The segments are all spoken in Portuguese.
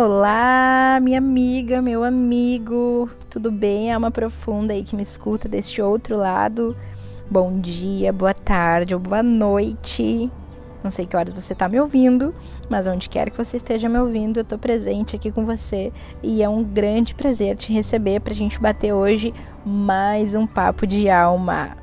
Olá, minha amiga, meu amigo, tudo bem? Alma profunda aí que me escuta deste outro lado. Bom dia, boa tarde ou boa noite. Não sei que horas você está me ouvindo, mas onde quer que você esteja me ouvindo, eu estou presente aqui com você e é um grande prazer te receber para a gente bater hoje mais um papo de alma.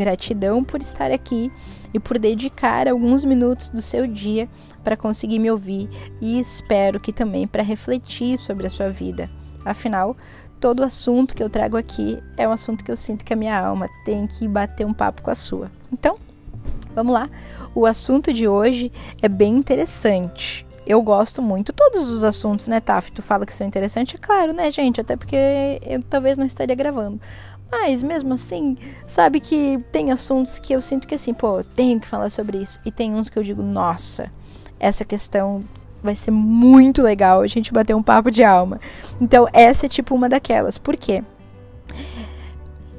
Gratidão por estar aqui e por dedicar alguns minutos do seu dia para conseguir me ouvir e espero que também para refletir sobre a sua vida. Afinal, todo assunto que eu trago aqui é um assunto que eu sinto que a minha alma tem que bater um papo com a sua. Então, vamos lá. O assunto de hoje é bem interessante. Eu gosto muito todos os assuntos, né, Taf? Tu fala que são interessantes, é claro, né, gente? Até porque eu talvez não estaria gravando. Mas mesmo assim, sabe que tem assuntos que eu sinto que assim, pô, tenho que falar sobre isso. E tem uns que eu digo, nossa, essa questão vai ser muito legal a gente bater um papo de alma. Então, essa é tipo uma daquelas. Por quê?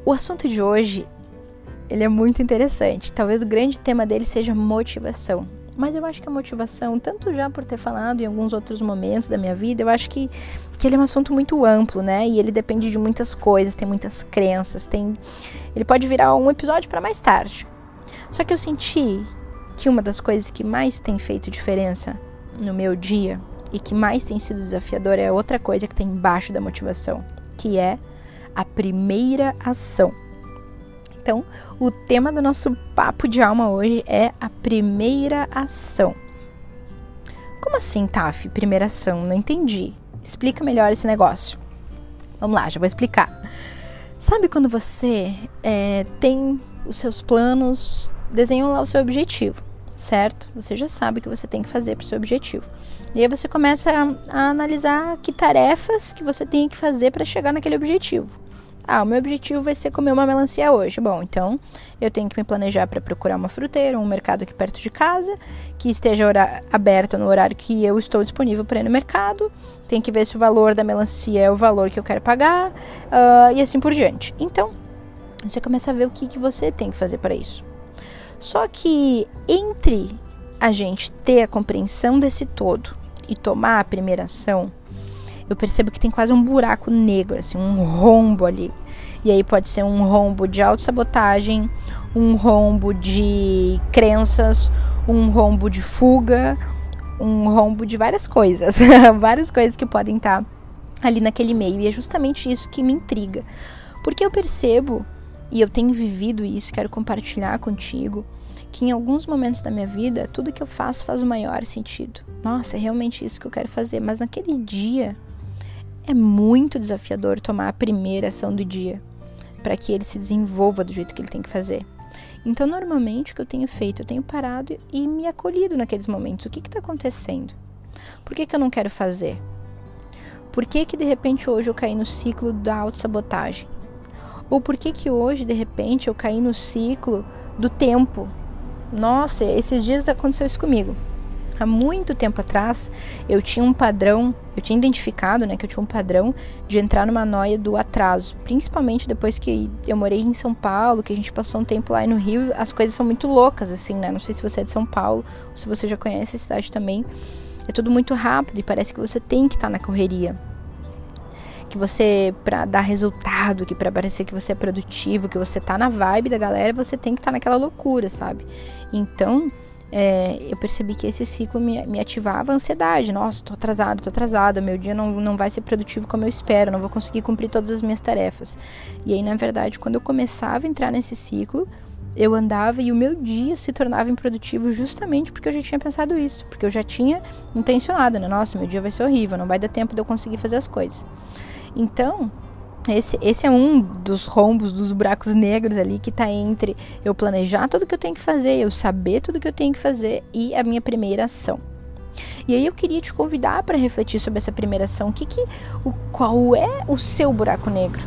O assunto de hoje, ele é muito interessante. Talvez o grande tema dele seja motivação. Mas eu acho que a motivação, tanto já por ter falado em alguns outros momentos da minha vida, eu acho que, que ele é um assunto muito amplo, né? E ele depende de muitas coisas, tem muitas crenças, tem. Ele pode virar um episódio para mais tarde. Só que eu senti que uma das coisas que mais tem feito diferença no meu dia e que mais tem sido desafiador é outra coisa que tem embaixo da motivação, que é a primeira ação. Então, o tema do nosso papo de alma hoje é a primeira ação. Como assim, Taf? Primeira ação? Não entendi. Explica melhor esse negócio. Vamos lá, já vou explicar. Sabe quando você é, tem os seus planos, desenhou lá o seu objetivo, certo? Você já sabe o que você tem que fazer para o seu objetivo. E aí você começa a, a analisar que tarefas que você tem que fazer para chegar naquele objetivo. Ah, o meu objetivo vai ser comer uma melancia hoje. Bom, então eu tenho que me planejar para procurar uma fruteira, um mercado aqui perto de casa, que esteja aberto no horário que eu estou disponível para ir no mercado. Tem que ver se o valor da melancia é o valor que eu quero pagar uh, e assim por diante. Então, você começa a ver o que, que você tem que fazer para isso. Só que entre a gente ter a compreensão desse todo e tomar a primeira ação, eu percebo que tem quase um buraco negro, assim, um rombo ali. E aí pode ser um rombo de autossabotagem, um rombo de crenças, um rombo de fuga, um rombo de várias coisas. várias coisas que podem estar ali naquele meio. E é justamente isso que me intriga. Porque eu percebo, e eu tenho vivido isso, quero compartilhar contigo, que em alguns momentos da minha vida, tudo que eu faço faz o maior sentido. Nossa, é realmente isso que eu quero fazer. Mas naquele dia, é muito desafiador tomar a primeira ação do dia para que ele se desenvolva do jeito que ele tem que fazer. Então, normalmente, o que eu tenho feito? Eu tenho parado e me acolhido naqueles momentos. O que está acontecendo? Por que, que eu não quero fazer? Por que, que de repente hoje eu caí no ciclo da autossabotagem? Ou por que, que hoje, de repente, eu caí no ciclo do tempo? Nossa, esses dias aconteceu isso comigo há muito tempo atrás, eu tinha um padrão, eu tinha identificado, né, que eu tinha um padrão de entrar numa noia do atraso, principalmente depois que eu morei em São Paulo, que a gente passou um tempo lá no Rio, as coisas são muito loucas assim, né? Não sei se você é de São Paulo, ou se você já conhece a cidade também. É tudo muito rápido e parece que você tem que estar tá na correria. Que você, para dar resultado, que para parecer que você é produtivo, que você tá na vibe da galera, você tem que estar tá naquela loucura, sabe? Então, é, eu percebi que esse ciclo me, me ativava a ansiedade. Nossa, tô atrasado, tô atrasada, meu dia não, não vai ser produtivo como eu espero, não vou conseguir cumprir todas as minhas tarefas. E aí, na verdade, quando eu começava a entrar nesse ciclo, eu andava e o meu dia se tornava improdutivo justamente porque eu já tinha pensado isso, porque eu já tinha intencionado, né? Nossa, meu dia vai ser horrível, não vai dar tempo de eu conseguir fazer as coisas. Então, esse, esse é um dos rombos, dos buracos negros ali que está entre eu planejar tudo que eu tenho que fazer, eu saber tudo que eu tenho que fazer e a minha primeira ação. E aí eu queria te convidar para refletir sobre essa primeira ação. O que, que o, qual é o seu buraco negro?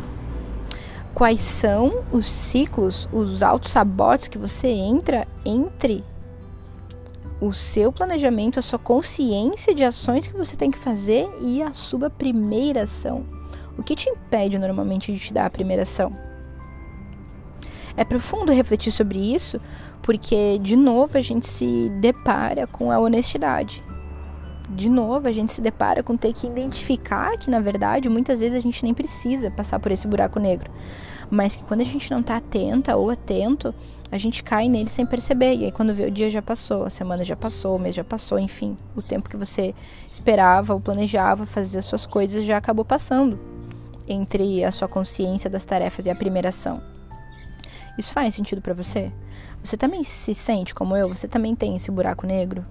Quais são os ciclos, os autossabotes que você entra entre o seu planejamento, a sua consciência de ações que você tem que fazer e a sua primeira ação? O que te impede normalmente de te dar a primeira ação? É profundo refletir sobre isso, porque de novo a gente se depara com a honestidade. de novo, a gente se depara com ter que identificar que, na verdade, muitas vezes a gente nem precisa passar por esse buraco negro. Mas que quando a gente não tá atenta ou atento, a gente cai nele sem perceber. E aí, quando vê, o dia já passou, a semana já passou, o mês já passou, enfim. O tempo que você esperava ou planejava fazer as suas coisas já acabou passando entre a sua consciência das tarefas e a primeira ação. Isso faz sentido para você? Você também se sente como eu? Você também tem esse buraco negro?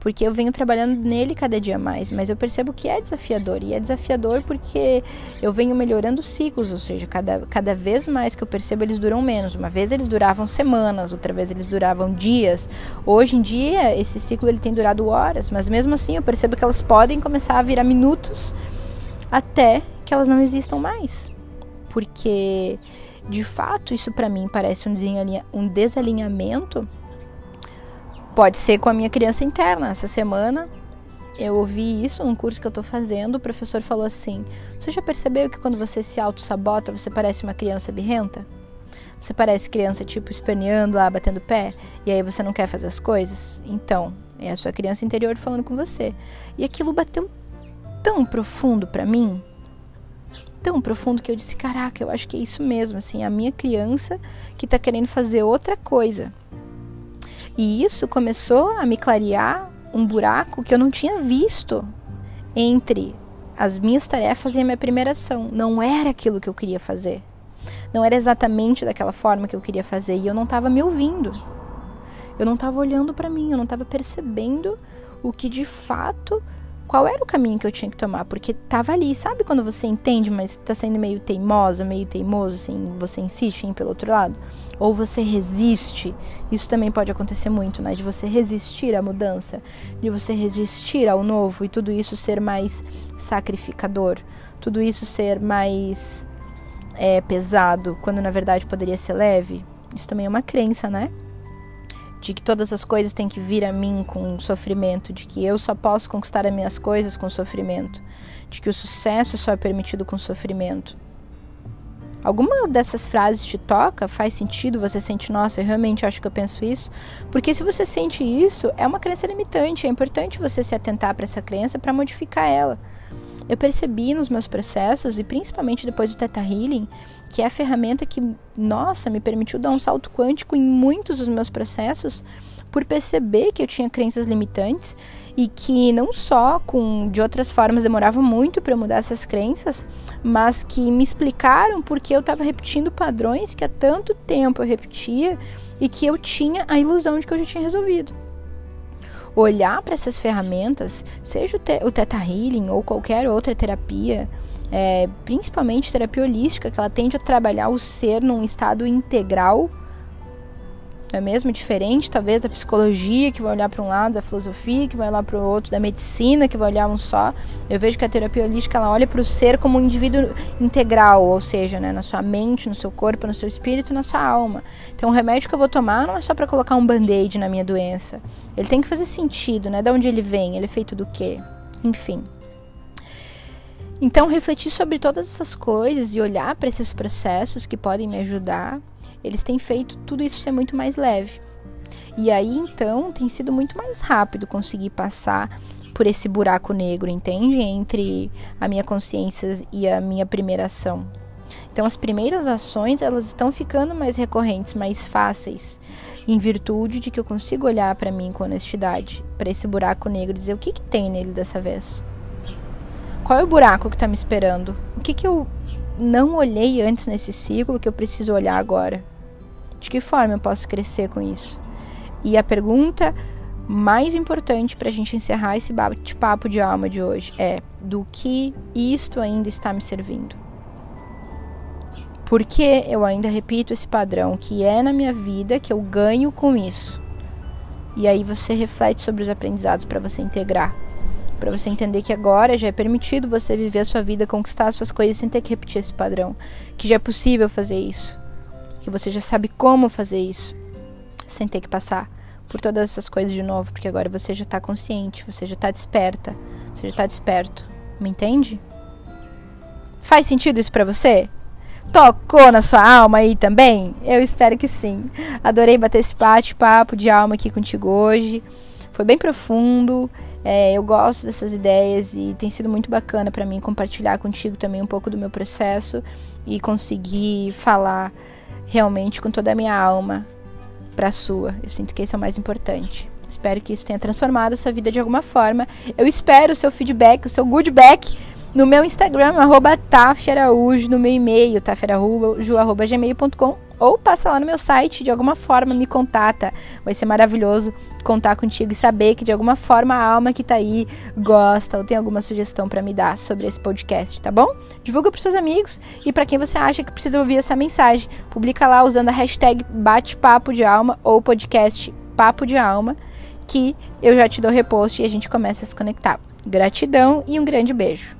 porque eu venho trabalhando nele cada dia mais, mas eu percebo que é desafiador, e é desafiador porque eu venho melhorando os ciclos, ou seja, cada, cada vez mais que eu percebo eles duram menos. Uma vez eles duravam semanas, outra vez eles duravam dias. Hoje em dia, esse ciclo ele tem durado horas, mas mesmo assim eu percebo que elas podem começar a virar minutos até que elas não existam mais. Porque, de fato, isso para mim parece um desalinhamento Pode ser com a minha criança interna. Essa semana eu ouvi isso num curso que eu tô fazendo. O professor falou assim: Você já percebeu que quando você se auto-sabota, você parece uma criança birrenta? Você parece criança, tipo, espaneando lá, batendo pé, e aí você não quer fazer as coisas? Então, é a sua criança interior falando com você. E aquilo bateu tão profundo para mim, tão profundo que eu disse: Caraca, eu acho que é isso mesmo, assim, a minha criança que tá querendo fazer outra coisa. E isso começou a me clarear um buraco que eu não tinha visto entre as minhas tarefas e a minha primeira ação. Não era aquilo que eu queria fazer. Não era exatamente daquela forma que eu queria fazer e eu não estava me ouvindo. Eu não estava olhando para mim, eu não estava percebendo o que de fato qual era o caminho que eu tinha que tomar, porque tava ali, sabe quando você entende, mas tá sendo meio teimosa, meio teimoso, assim, você insiste em ir pelo outro lado? Ou você resiste, isso também pode acontecer muito, né? De você resistir à mudança, de você resistir ao novo e tudo isso ser mais sacrificador, tudo isso ser mais é, pesado, quando na verdade poderia ser leve. Isso também é uma crença, né? De que todas as coisas têm que vir a mim com sofrimento, de que eu só posso conquistar as minhas coisas com sofrimento, de que o sucesso só é permitido com sofrimento. Alguma dessas frases te toca? Faz sentido? Você sente, nossa, eu realmente acho que eu penso isso? Porque se você sente isso, é uma crença limitante. É importante você se atentar para essa crença para modificar ela. Eu percebi nos meus processos, e principalmente depois do Theta Healing, que é a ferramenta que, nossa, me permitiu dar um salto quântico em muitos dos meus processos, por perceber que eu tinha crenças limitantes e que não só com de outras formas demorava muito para mudar essas crenças, mas que me explicaram porque eu estava repetindo padrões que há tanto tempo eu repetia e que eu tinha a ilusão de que eu já tinha resolvido. Olhar para essas ferramentas, seja o, te o Theta Healing ou qualquer outra terapia, é, principalmente terapia holística, que ela tende a trabalhar o ser num estado integral, não é mesmo? Diferente, talvez, da psicologia, que vai olhar para um lado, da filosofia, que vai olhar para o outro, da medicina, que vai olhar um só. Eu vejo que a terapia holística, ela olha para o ser como um indivíduo integral, ou seja, né, na sua mente, no seu corpo, no seu espírito, na sua alma. Então, o remédio que eu vou tomar não é só para colocar um band-aid na minha doença. Ele tem que fazer sentido, né? De onde ele vem, ele é feito do quê? Enfim. Então, refletir sobre todas essas coisas e olhar para esses processos que podem me ajudar, eles têm feito tudo isso ser muito mais leve. E aí, então, tem sido muito mais rápido conseguir passar por esse buraco negro, entende? Entre a minha consciência e a minha primeira ação. Então, as primeiras ações, elas estão ficando mais recorrentes, mais fáceis, em virtude de que eu consigo olhar para mim com honestidade, para esse buraco negro e dizer o que, que tem nele dessa vez. Qual é o buraco que está me esperando? O que, que eu não olhei antes nesse ciclo que eu preciso olhar agora? De que forma eu posso crescer com isso? E a pergunta mais importante para a gente encerrar esse bate-papo de alma de hoje é: do que isto ainda está me servindo? Por que eu ainda repito esse padrão que é na minha vida que eu ganho com isso? E aí você reflete sobre os aprendizados para você integrar para você entender que agora já é permitido você viver a sua vida, conquistar as suas coisas sem ter que repetir esse padrão, que já é possível fazer isso, que você já sabe como fazer isso, sem ter que passar por todas essas coisas de novo, porque agora você já está consciente, você já está desperta, você já está desperto, me entende? Faz sentido isso para você? Tocou na sua alma aí também? Eu espero que sim. Adorei bater esse bate-papo de alma aqui contigo hoje. Foi bem profundo. É, eu gosto dessas ideias e tem sido muito bacana para mim compartilhar contigo também um pouco do meu processo e conseguir falar realmente com toda a minha alma para a sua. Eu sinto que isso é o mais importante. Espero que isso tenha transformado a sua vida de alguma forma. Eu espero o seu feedback, o seu goodback no meu Instagram, arroba no meu e-mail, taferaújo.gmail.com ou passa lá no meu site, de alguma forma me contata. Vai ser maravilhoso contar contigo e saber que de alguma forma a alma que tá aí gosta ou tem alguma sugestão para me dar sobre esse podcast, tá bom? Divulga para seus amigos e para quem você acha que precisa ouvir essa mensagem, publica lá usando a hashtag bate-papo de alma ou podcast papo de alma, que eu já te dou repost e a gente começa a se conectar. Gratidão e um grande beijo.